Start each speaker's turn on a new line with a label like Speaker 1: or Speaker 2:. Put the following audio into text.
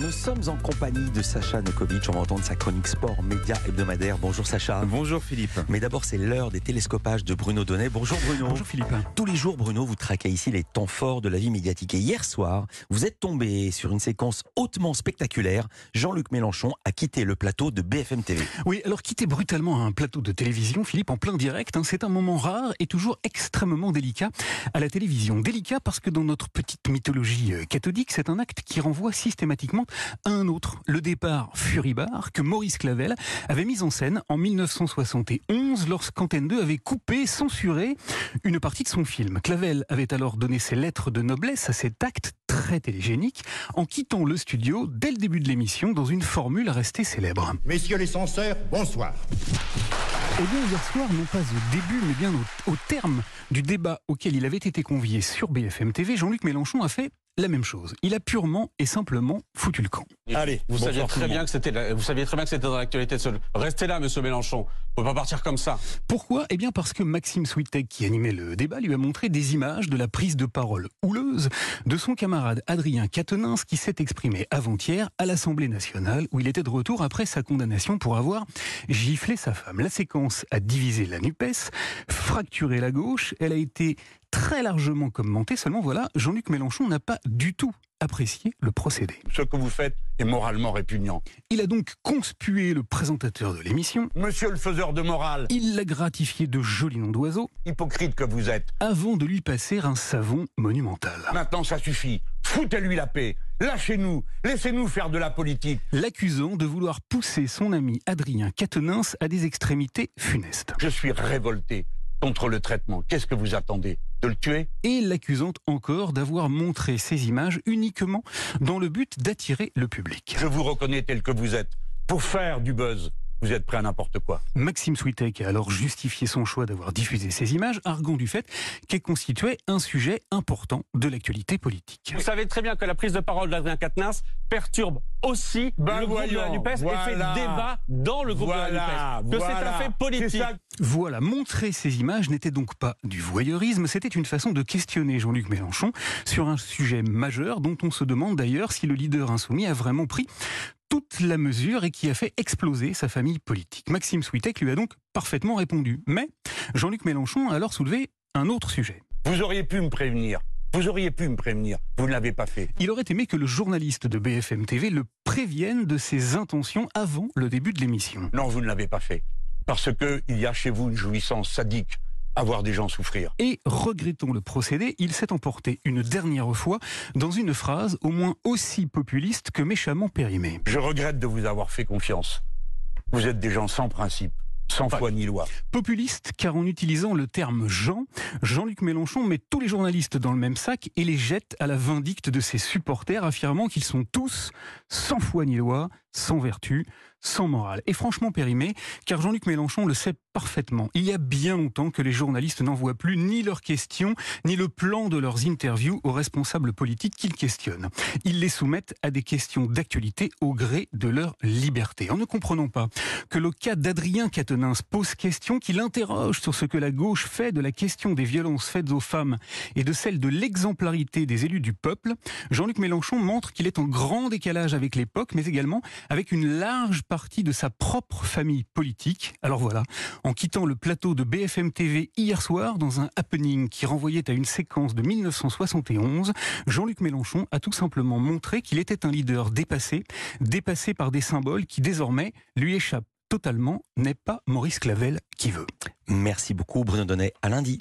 Speaker 1: Nous sommes en compagnie de Sacha Nokovic. On va entendre sa chronique sport média hebdomadaire. Bonjour Sacha.
Speaker 2: Bonjour Philippe.
Speaker 1: Mais d'abord, c'est l'heure des télescopages de Bruno Donnet. Bonjour Bruno.
Speaker 2: Bonjour Philippe.
Speaker 1: Tous les jours, Bruno, vous traquez ici les temps forts de la vie médiatique. Et hier soir, vous êtes tombé sur une séquence hautement spectaculaire. Jean-Luc Mélenchon a quitté le plateau de BFM TV.
Speaker 2: Oui, alors quitter brutalement un plateau de télévision, Philippe, en plein direct, hein, c'est un moment rare et toujours extrêmement délicat à la télévision. Délicat parce que dans notre petite mythologie euh, cathodique, c'est un acte qui renvoie systématiquement à un autre. Le départ furibard que Maurice Clavel avait mis en scène en 1971 lorsqu'Antenne 2 avait coupé, censuré une partie de son film. Clavel avait alors donné ses lettres de noblesse à cet acte très télégénique en quittant le studio dès le début de l'émission dans une formule restée célèbre.
Speaker 3: Messieurs les censeurs, bonsoir.
Speaker 2: Eh bien, hier soir, non pas au début, mais bien au, au terme du débat auquel il avait été convié sur BFM TV, Jean-Luc Mélenchon a fait la même chose. Il a purement et simplement foutu le camp.
Speaker 3: Allez,
Speaker 4: Vous saviez très bien que c'était, vous saviez très bien que c'était dans l'actualité. Restez là, Monsieur Mélenchon. Vous pouvez pas partir comme ça.
Speaker 2: Pourquoi? Eh bien parce que Maxime Switek, qui animait le débat, lui a montré des images de la prise de parole houleuse de son camarade Adrien Quatennens, qui s'est exprimé avant-hier à l'Assemblée nationale, où il était de retour après sa condamnation pour avoir giflé sa femme. La séquence a divisé la NUPES, fracturé la gauche, elle a été très largement commentée, seulement voilà, Jean-Luc Mélenchon n'a pas du tout apprécié le procédé.
Speaker 3: Ce que vous faites est moralement répugnant.
Speaker 2: Il a donc conspué le présentateur de l'émission,
Speaker 3: Monsieur le faiseur de morale,
Speaker 2: il l'a gratifié de jolis noms d'oiseaux,
Speaker 3: hypocrite que vous êtes.
Speaker 2: avant de lui passer un savon monumental.
Speaker 3: Maintenant, ça suffit. Foutez-lui la paix. Lâchez-nous. Laissez-nous faire de la politique.
Speaker 2: L'accusant de vouloir pousser son ami Adrien Quatennens à des extrémités funestes.
Speaker 3: Je suis révolté contre le traitement. Qu'est-ce que vous attendez De le tuer?
Speaker 2: Et l'accusante encore d'avoir montré ces images uniquement dans le but d'attirer le public.
Speaker 3: Je vous reconnais tel que vous êtes. Pour faire du buzz, vous êtes prêt à n'importe quoi.
Speaker 2: Maxime Switek a alors justifié son choix d'avoir diffusé ces images, arguant du fait qu'elles constituaient un sujet important de l'actualité politique.
Speaker 4: Vous savez très bien que la prise de parole d'Adrien Quatennens perturbe aussi
Speaker 3: Ben
Speaker 4: le groupe de la NUPES et
Speaker 3: voilà.
Speaker 4: fait débat dans le groupe de la NUPES. Que c'est un fait politique.
Speaker 2: Voilà, montrer ces images n'était donc pas du voyeurisme, c'était une façon de questionner Jean-Luc Mélenchon sur un sujet majeur dont on se demande d'ailleurs si le leader insoumis a vraiment pris toute la mesure et qui a fait exploser sa famille politique. Maxime Switek lui a donc parfaitement répondu. Mais Jean-Luc Mélenchon a alors soulevé un autre sujet.
Speaker 3: Vous auriez pu me prévenir. Vous auriez pu me prévenir. Vous ne l'avez pas fait.
Speaker 2: Il aurait aimé que le journaliste de BFM TV le prévienne de ses intentions avant le début de l'émission.
Speaker 3: Non, vous ne l'avez pas fait. Parce que il y a chez vous une jouissance sadique à voir des gens souffrir.
Speaker 2: Et regrettons le procédé, il s'est emporté une dernière fois dans une phrase au moins aussi populiste que méchamment périmée.
Speaker 3: Je regrette de vous avoir fait confiance. Vous êtes des gens sans principe, sans foi ni loi.
Speaker 2: Populiste car en utilisant le terme Jean, Jean-Luc Mélenchon met tous les journalistes dans le même sac et les jette à la vindicte de ses supporters affirmant qu'ils sont tous sans foi ni loi, sans vertu, sans morale. Et franchement périmé, car Jean-Luc Mélenchon le sait parfaitement. Il y a bien longtemps que les journalistes n'envoient plus ni leurs questions, ni le plan de leurs interviews aux responsables politiques qu'ils questionnent. Ils les soumettent à des questions d'actualité au gré de leur liberté. En ne comprenant pas que le cas d'Adrien Quatennens pose question, qu'il interroge sur ce que la gauche fait de la question des violences faites aux femmes et de celle de l'exemplarité des élus du peuple, Jean-Luc Mélenchon montre qu'il est en grand décalage avec l'époque, mais également avec une large partie de sa propre famille politique. Alors voilà, en quittant le plateau de BFM TV hier soir dans un happening qui renvoyait à une séquence de 1971, Jean-Luc Mélenchon a tout simplement montré qu'il était un leader dépassé, dépassé par des symboles qui désormais lui échappent totalement, n'est pas Maurice Clavel qui veut.
Speaker 1: Merci beaucoup Bruno Donnet. À lundi.